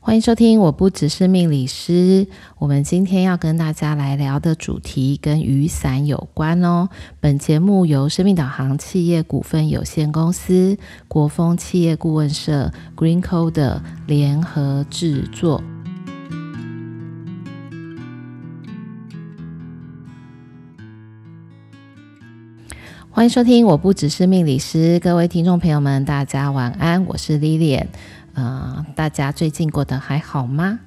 欢迎收听，我不只是命理师。我们今天要跟大家来聊的主题跟雨伞有关哦。本节目由生命导航企业股份有限公司、国风企业顾问社、Green Code 联合制作。欢迎收听，我不只是命理师。各位听众朋友们，大家晚安，我是 Lilian。呃，大家最近过得还好吗？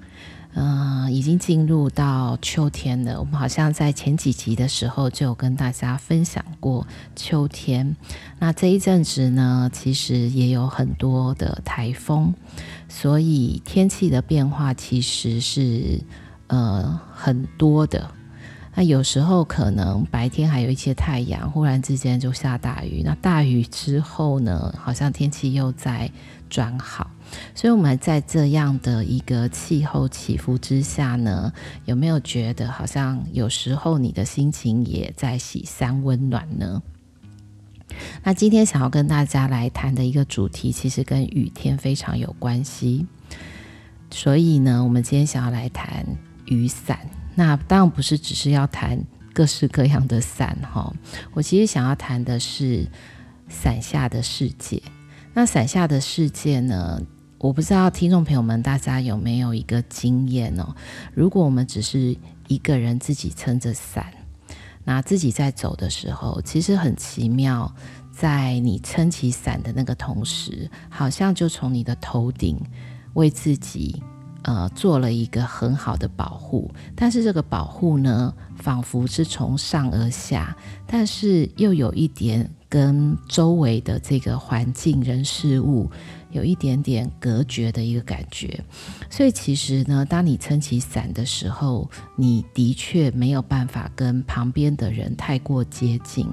嗯、呃，已经进入到秋天了。我们好像在前几集的时候就有跟大家分享过秋天。那这一阵子呢，其实也有很多的台风，所以天气的变化其实是呃很多的。那有时候可能白天还有一些太阳，忽然之间就下大雨。那大雨之后呢，好像天气又在转好。所以，我们在这样的一个气候起伏之下呢，有没有觉得好像有时候你的心情也在喜三温暖呢？那今天想要跟大家来谈的一个主题，其实跟雨天非常有关系。所以呢，我们今天想要来谈雨伞。那当然不是只是要谈各式各样的伞哈，我其实想要谈的是伞下的世界。那伞下的世界呢？我不知道听众朋友们大家有没有一个经验哦？如果我们只是一个人自己撑着伞，那自己在走的时候，其实很奇妙，在你撑起伞的那个同时，好像就从你的头顶为自己呃做了一个很好的保护。但是这个保护呢，仿佛是从上而下，但是又有一点跟周围的这个环境、人、事物。有一点点隔绝的一个感觉，所以其实呢，当你撑起伞的时候，你的确没有办法跟旁边的人太过接近。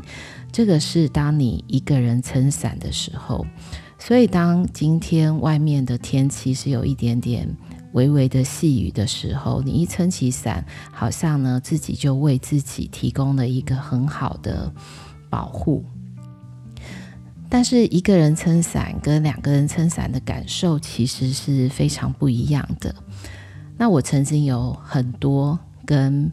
这个是当你一个人撑伞的时候。所以当今天外面的天气是有一点点微微的细雨的时候，你一撑起伞，好像呢自己就为自己提供了一个很好的保护。但是一个人撑伞跟两个人撑伞的感受其实是非常不一样的。那我曾经有很多跟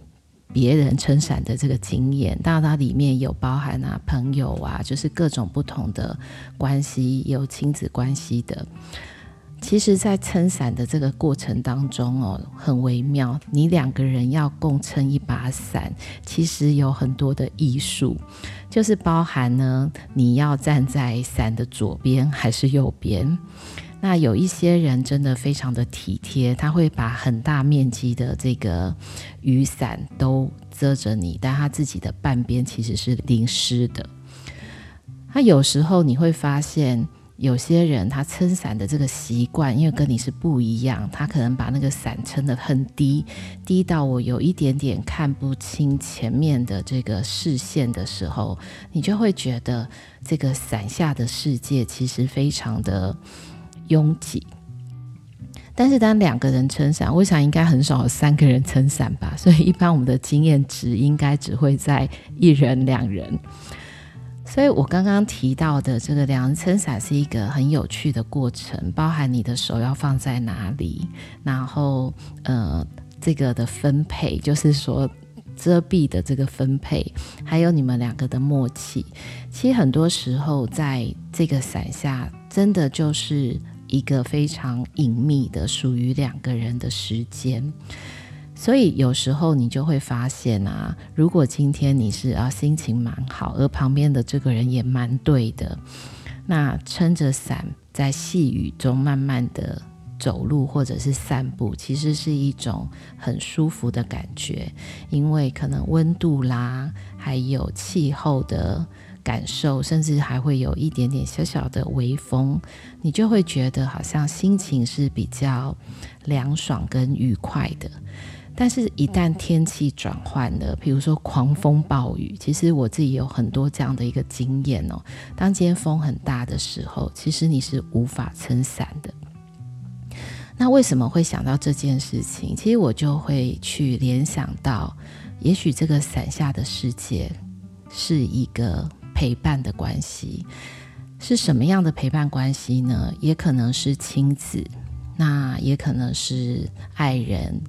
别人撑伞的这个经验，当然它里面有包含啊朋友啊，就是各种不同的关系，有亲子关系的。其实，在撑伞的这个过程当中哦，很微妙。你两个人要共撑一把伞，其实有很多的艺术，就是包含呢，你要站在伞的左边还是右边。那有一些人真的非常的体贴，他会把很大面积的这个雨伞都遮着你，但他自己的半边其实是淋湿的。他有时候你会发现。有些人他撑伞的这个习惯，因为跟你是不一样，他可能把那个伞撑得很低，低到我有一点点看不清前面的这个视线的时候，你就会觉得这个伞下的世界其实非常的拥挤。但是当两个人撑伞，我想应该很少有三个人撑伞吧，所以一般我们的经验值应该只会在一人两人。所以我刚刚提到的这个两人撑伞是一个很有趣的过程，包含你的手要放在哪里，然后呃这个的分配，就是说遮蔽的这个分配，还有你们两个的默契。其实很多时候在这个伞下，真的就是一个非常隐秘的属于两个人的时间。所以有时候你就会发现啊，如果今天你是啊心情蛮好，而旁边的这个人也蛮对的，那撑着伞在细雨中慢慢的走路或者是散步，其实是一种很舒服的感觉，因为可能温度啦，还有气候的感受，甚至还会有一点点小小的微风，你就会觉得好像心情是比较凉爽跟愉快的。但是，一旦天气转换了，比如说狂风暴雨，其实我自己有很多这样的一个经验哦。当今天风很大的时候，其实你是无法撑伞的。那为什么会想到这件事情？其实我就会去联想到，也许这个伞下的世界是一个陪伴的关系，是什么样的陪伴关系呢？也可能是亲子。那也可能是爱人，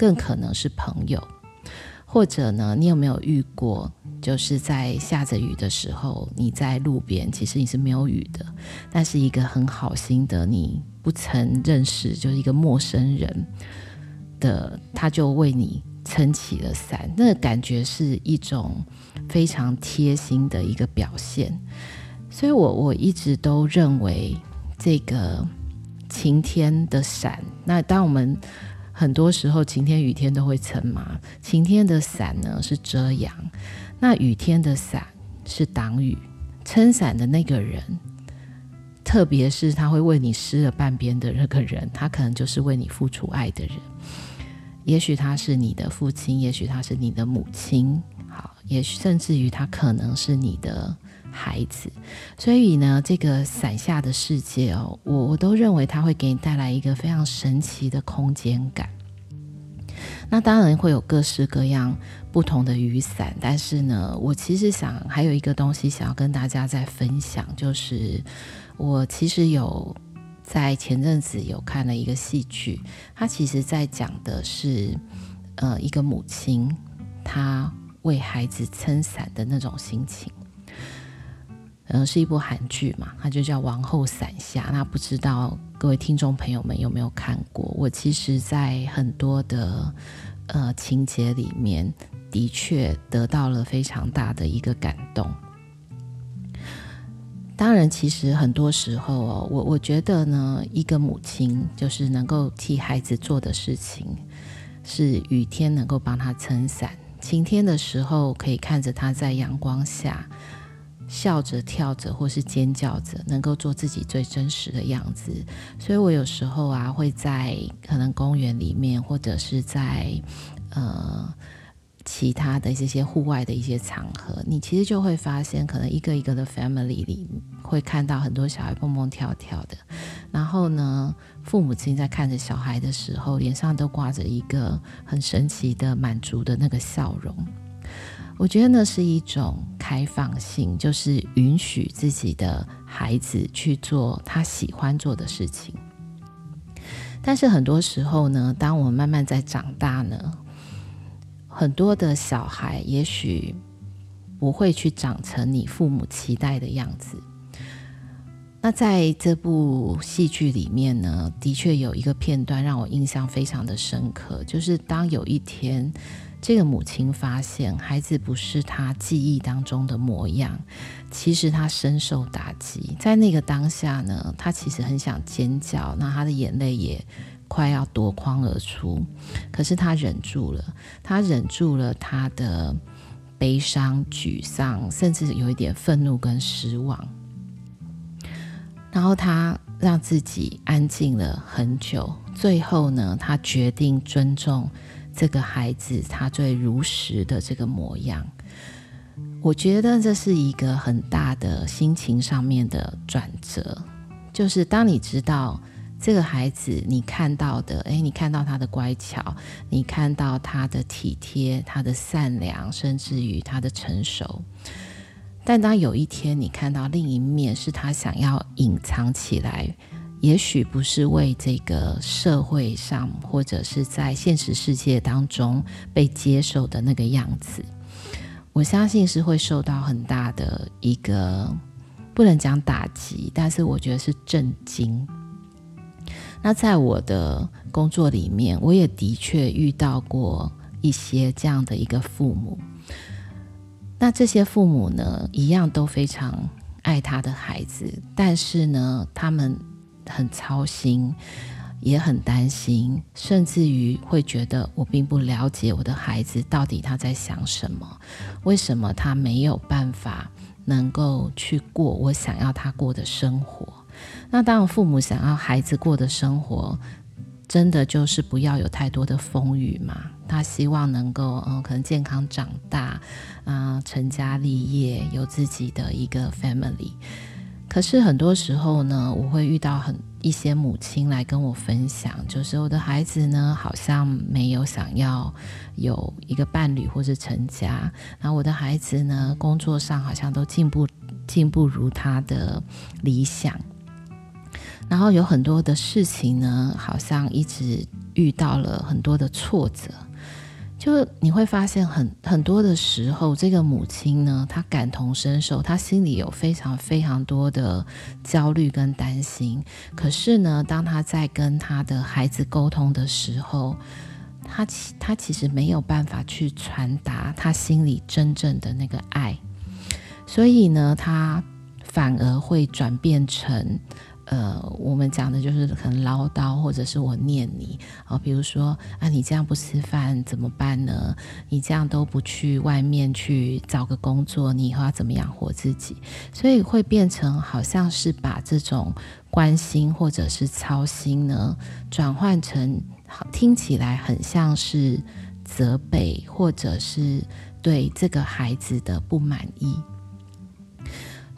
更可能是朋友，或者呢，你有没有遇过，就是在下着雨的时候，你在路边，其实你是没有雨的，但是一个很好心的，你不曾认识，就是一个陌生人的，他就为你撑起了伞，那感觉是一种非常贴心的一个表现。所以我我一直都认为，这个晴天的伞，那当我们很多时候晴天雨天都会撑嘛。晴天的伞呢是遮阳，那雨天的伞是挡雨。撑伞的那个人，特别是他会为你湿了半边的那个人，他可能就是为你付出爱的人。也许他是你的父亲，也许他是你的母亲，好，也许甚至于他可能是你的。孩子，所以呢，这个伞下的世界哦，我我都认为它会给你带来一个非常神奇的空间感。那当然会有各式各样不同的雨伞，但是呢，我其实想还有一个东西想要跟大家再分享，就是我其实有在前阵子有看了一个戏剧，它其实在讲的是呃一个母亲她为孩子撑伞的那种心情。嗯，是一部韩剧嘛，它就叫《王后伞下》。那不知道各位听众朋友们有没有看过？我其实，在很多的呃情节里面，的确得到了非常大的一个感动。当然，其实很多时候哦，我我觉得呢，一个母亲就是能够替孩子做的事情，是雨天能够帮他撑伞，晴天的时候可以看着他在阳光下。笑着、跳着，或是尖叫着，能够做自己最真实的样子。所以我有时候啊，会在可能公园里面，或者是在呃其他的这些户外的一些场合，你其实就会发现，可能一个一个的 family 里会看到很多小孩蹦蹦跳跳的。然后呢，父母亲在看着小孩的时候，脸上都挂着一个很神奇的满足的那个笑容。我觉得那是一种开放性，就是允许自己的孩子去做他喜欢做的事情。但是很多时候呢，当我慢慢在长大呢，很多的小孩也许不会去长成你父母期待的样子。那在这部戏剧里面呢，的确有一个片段让我印象非常的深刻，就是当有一天。这个母亲发现孩子不是她记忆当中的模样，其实她深受打击。在那个当下呢，她其实很想尖叫，那她的眼泪也快要夺眶而出，可是他忍住了，他忍住了他的悲伤、沮丧，甚至有一点愤怒跟失望。然后他让自己安静了很久，最后呢，他决定尊重。这个孩子他最如实的这个模样，我觉得这是一个很大的心情上面的转折。就是当你知道这个孩子，你看到的，诶，你看到他的乖巧，你看到他的体贴，他的善良，甚至于他的成熟。但当有一天你看到另一面，是他想要隐藏起来。也许不是为这个社会上或者是在现实世界当中被接受的那个样子，我相信是会受到很大的一个不能讲打击，但是我觉得是震惊。那在我的工作里面，我也的确遇到过一些这样的一个父母。那这些父母呢，一样都非常爱他的孩子，但是呢，他们。很操心，也很担心，甚至于会觉得我并不了解我的孩子到底他在想什么，为什么他没有办法能够去过我想要他过的生活？那当然，父母想要孩子过的生活，真的就是不要有太多的风雨嘛。他希望能够嗯，可能健康长大，啊、成家立业，有自己的一个 family。可是很多时候呢，我会遇到很一些母亲来跟我分享，就是我的孩子呢，好像没有想要有一个伴侣或者成家，然后我的孩子呢，工作上好像都进步进步如他的理想。然后有很多的事情呢，好像一直遇到了很多的挫折。就你会发现很很多的时候，这个母亲呢，她感同身受，她心里有非常非常多的焦虑跟担心。可是呢，当她在跟她的孩子沟通的时候，她其她其实没有办法去传达她心里真正的那个爱，所以呢，她反而会转变成。呃，我们讲的就是很唠叨，或者是我念你啊，比如说啊，你这样不吃饭怎么办呢？你这样都不去外面去找个工作，你以后要怎么养活自己？所以会变成好像是把这种关心或者是操心呢，转换成听起来很像是责备，或者是对这个孩子的不满意。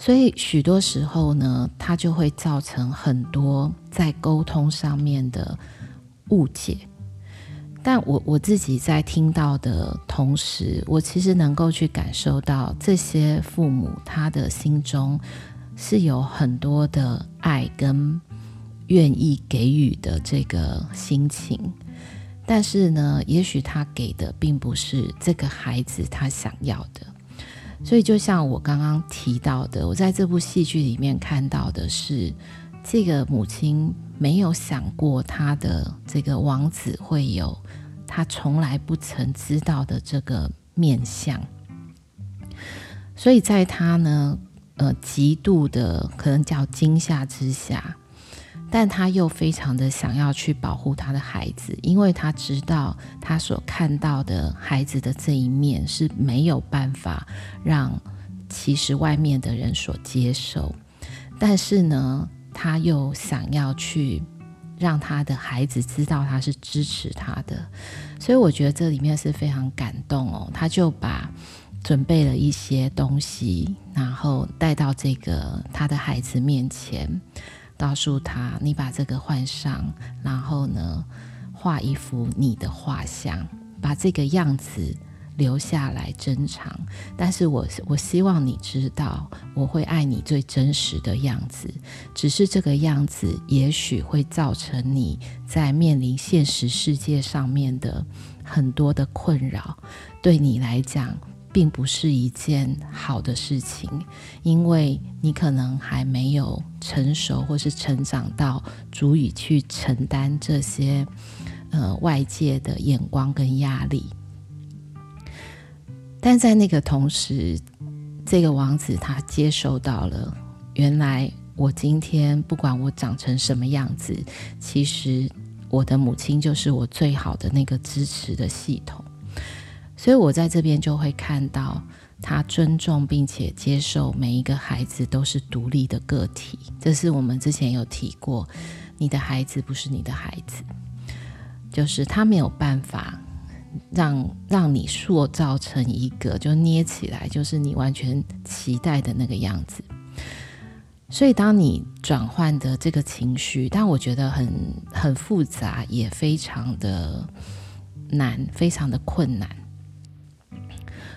所以许多时候呢，它就会造成很多在沟通上面的误解。但我我自己在听到的同时，我其实能够去感受到这些父母他的心中是有很多的爱跟愿意给予的这个心情。但是呢，也许他给的并不是这个孩子他想要的。所以，就像我刚刚提到的，我在这部戏剧里面看到的是，这个母亲没有想过她的这个王子会有他从来不曾知道的这个面相。所以，在他呢，呃，极度的可能叫惊吓之下。但他又非常的想要去保护他的孩子，因为他知道他所看到的孩子的这一面是没有办法让其实外面的人所接受。但是呢，他又想要去让他的孩子知道他是支持他的，所以我觉得这里面是非常感动哦。他就把准备了一些东西，然后带到这个他的孩子面前。告诉他，你把这个换上，然后呢，画一幅你的画像，把这个样子留下来珍藏。但是我我希望你知道，我会爱你最真实的样子。只是这个样子，也许会造成你在面临现实世界上面的很多的困扰，对你来讲。并不是一件好的事情，因为你可能还没有成熟，或是成长到足以去承担这些呃外界的眼光跟压力。但在那个同时，这个王子他接受到了，原来我今天不管我长成什么样子，其实我的母亲就是我最好的那个支持的系统。所以我在这边就会看到他尊重并且接受每一个孩子都是独立的个体，这是我们之前有提过，你的孩子不是你的孩子，就是他没有办法让让你塑造成一个就捏起来就是你完全期待的那个样子。所以当你转换的这个情绪，但我觉得很很复杂，也非常的难，非常的困难。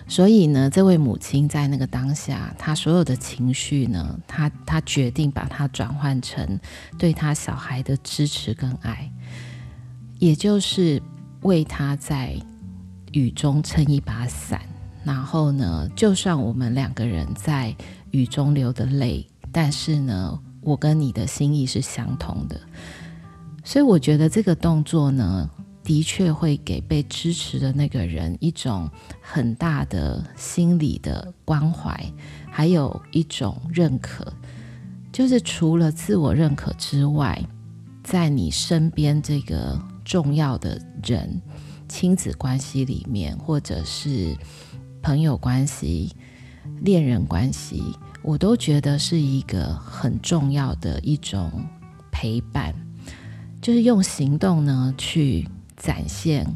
所以呢，这位母亲在那个当下，她所有的情绪呢，她她决定把它转换成对她小孩的支持跟爱，也就是为他在雨中撑一把伞。然后呢，就算我们两个人在雨中流的泪，但是呢，我跟你的心意是相同的。所以我觉得这个动作呢。的确会给被支持的那个人一种很大的心理的关怀，还有一种认可。就是除了自我认可之外，在你身边这个重要的人、亲子关系里面，或者是朋友关系、恋人关系，我都觉得是一个很重要的一种陪伴，就是用行动呢去。展现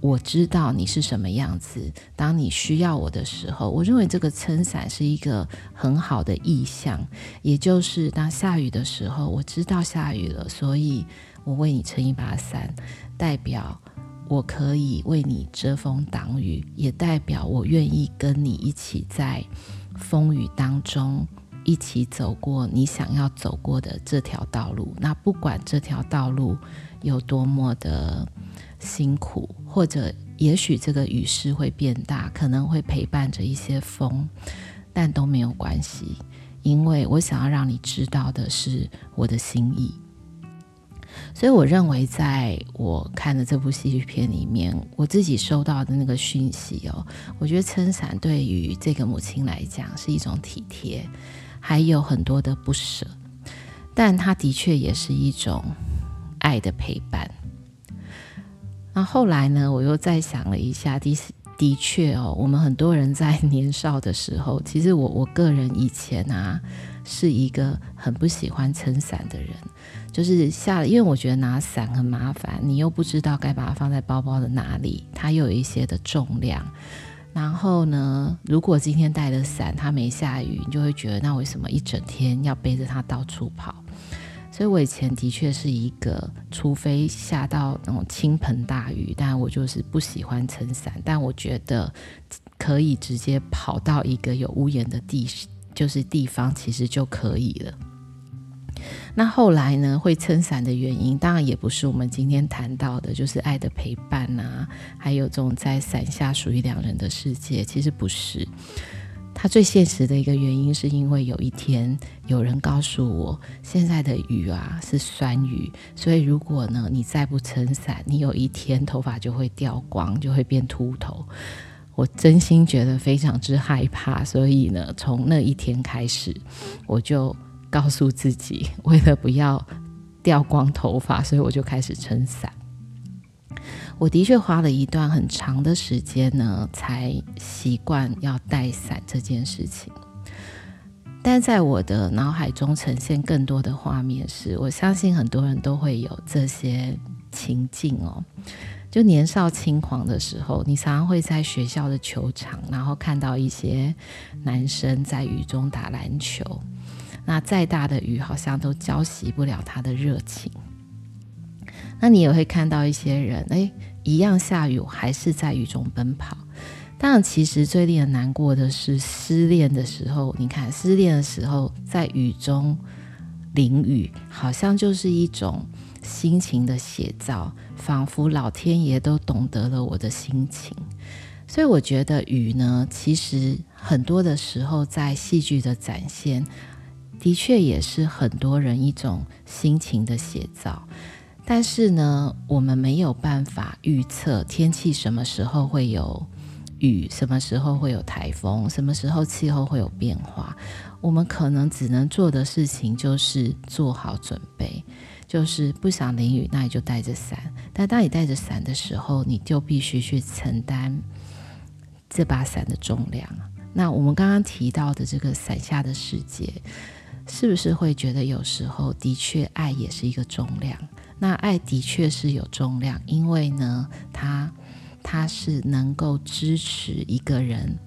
我知道你是什么样子。当你需要我的时候，我认为这个撑伞是一个很好的意象。也就是当下雨的时候，我知道下雨了，所以我为你撑一把伞，代表我可以为你遮风挡雨，也代表我愿意跟你一起在风雨当中一起走过你想要走过的这条道路。那不管这条道路有多么的辛苦，或者也许这个雨势会变大，可能会陪伴着一些风，但都没有关系，因为我想要让你知道的是我的心意。所以我认为，在我看的这部戏剧片里面，我自己收到的那个讯息哦，我觉得撑伞对于这个母亲来讲是一种体贴，还有很多的不舍，但它的确也是一种爱的陪伴。那后来呢，我又再想了一下，的的确哦，我们很多人在年少的时候，其实我我个人以前啊，是一个很不喜欢撑伞的人。就是下了，因为我觉得拿伞很麻烦，你又不知道该把它放在包包的哪里，它又有一些的重量。然后呢，如果今天带了伞，它没下雨，你就会觉得那为什么一整天要背着它到处跑？所以我以前的确是一个，除非下到那种倾盆大雨，但我就是不喜欢撑伞。但我觉得可以直接跑到一个有屋檐的地，就是地方，其实就可以了。那后来呢，会撑伞的原因，当然也不是我们今天谈到的，就是爱的陪伴啊，还有这种在伞下属于两人的世界。其实不是，它最现实的一个原因，是因为有一天有人告诉我，现在的雨啊是酸雨，所以如果呢你再不撑伞，你有一天头发就会掉光，就会变秃头。我真心觉得非常之害怕，所以呢，从那一天开始，我就。告诉自己，为了不要掉光头发，所以我就开始撑伞。我的确花了一段很长的时间呢，才习惯要带伞这件事情。但在我的脑海中呈现更多的画面是，我相信很多人都会有这些情境哦。就年少轻狂的时候，你常常会在学校的球场，然后看到一些男生在雨中打篮球。那再大的雨，好像都浇熄不了他的热情。那你也会看到一些人，哎，一样下雨，还是在雨中奔跑。但，其实最令人难过的是失恋的时候。你看，失恋的时候在雨中淋雨，好像就是一种心情的写照，仿佛老天爷都懂得了我的心情。所以，我觉得雨呢，其实很多的时候在戏剧的展现。的确也是很多人一种心情的写照，但是呢，我们没有办法预测天气什么时候会有雨，什么时候会有台风，什么时候气候会有变化。我们可能只能做的事情就是做好准备，就是不想淋雨，那你就带着伞。但当你带着伞的时候，你就必须去承担这把伞的重量。那我们刚刚提到的这个伞下的世界。是不是会觉得有时候的确爱也是一个重量？那爱的确是有重量，因为呢，它它是能够支持一个人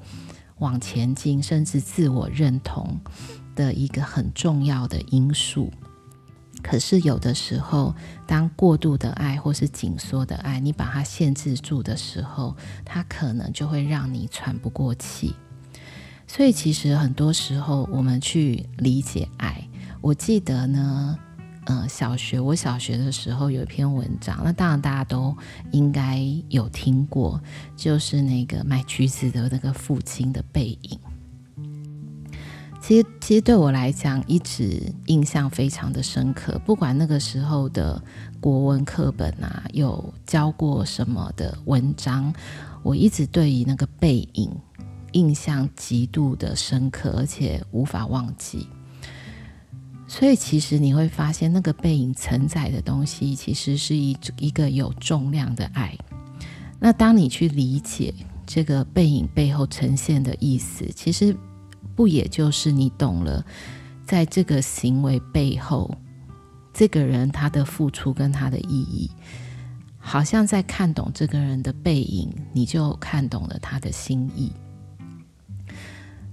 往前进，甚至自我认同的一个很重要的因素。可是有的时候，当过度的爱或是紧缩的爱，你把它限制住的时候，它可能就会让你喘不过气。所以，其实很多时候，我们去理解爱。我记得呢，呃，小学我小学的时候有一篇文章，那当然大家都应该有听过，就是那个卖橘子的那个父亲的背影。其实，其实对我来讲，一直印象非常的深刻。不管那个时候的国文课本啊，有教过什么的文章，我一直对于那个背影。印象极度的深刻，而且无法忘记。所以，其实你会发现，那个背影承载的东西，其实是一一个有重量的爱。那当你去理解这个背影背后呈现的意思，其实不也就是你懂了，在这个行为背后，这个人他的付出跟他的意义，好像在看懂这个人的背影，你就看懂了他的心意。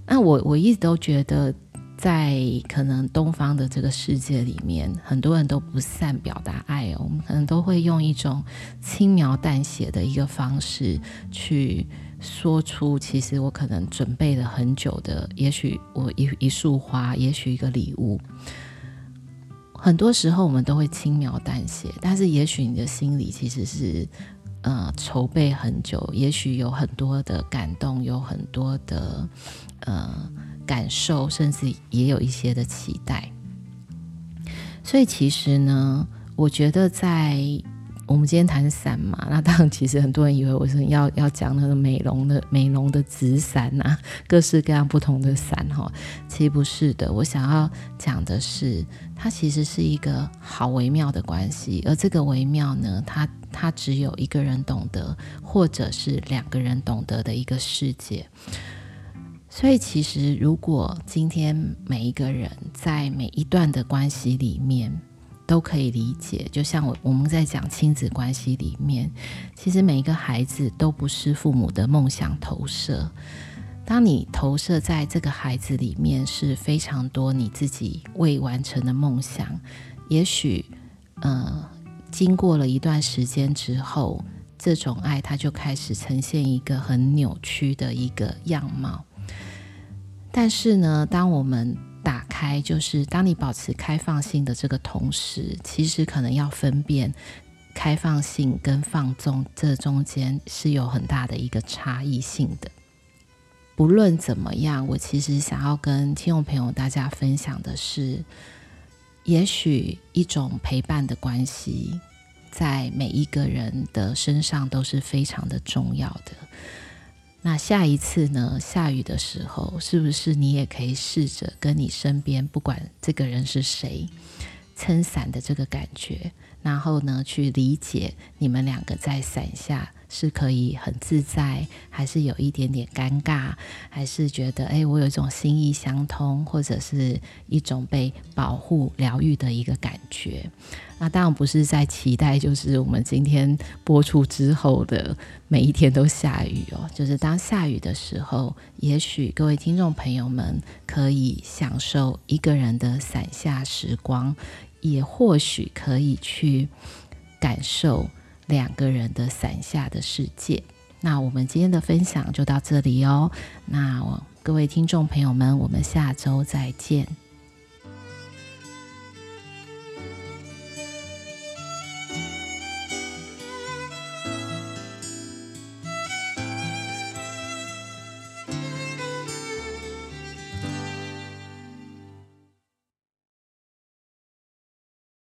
那我我一直都觉得，在可能东方的这个世界里面，很多人都不善表达爱哦，我们可能都会用一种轻描淡写的一个方式去说出，其实我可能准备了很久的，也许我一一束花，也许一个礼物。很多时候我们都会轻描淡写，但是也许你的心里其实是呃筹备很久，也许有很多的感动，有很多的呃感受，甚至也有一些的期待。所以其实呢，我觉得在。我们今天谈伞嘛，那当然，其实很多人以为我是要要讲那个美容的美容的紫伞呐、啊，各式各样不同的伞哈，其实不是的。我想要讲的是，它其实是一个好微妙的关系，而这个微妙呢，它它只有一个人懂得，或者是两个人懂得的一个世界。所以，其实如果今天每一个人在每一段的关系里面，都可以理解，就像我我们在讲亲子关系里面，其实每一个孩子都不是父母的梦想投射。当你投射在这个孩子里面，是非常多你自己未完成的梦想。也许，呃，经过了一段时间之后，这种爱它就开始呈现一个很扭曲的一个样貌。但是呢，当我们打开，就是当你保持开放性的这个同时，其实可能要分辨开放性跟放纵这中间是有很大的一个差异性的。不论怎么样，我其实想要跟听众朋友大家分享的是，也许一种陪伴的关系，在每一个人的身上都是非常的重要的。那下一次呢？下雨的时候，是不是你也可以试着跟你身边，不管这个人是谁，撑伞的这个感觉，然后呢，去理解你们两个在伞下。是可以很自在，还是有一点点尴尬，还是觉得哎，我有一种心意相通，或者是一种被保护、疗愈的一个感觉。那当然不是在期待，就是我们今天播出之后的每一天都下雨哦。就是当下雨的时候，也许各位听众朋友们可以享受一个人的伞下时光，也或许可以去感受。两个人的伞下的世界。那我们今天的分享就到这里哦。那各位听众朋友们，我们下周再见。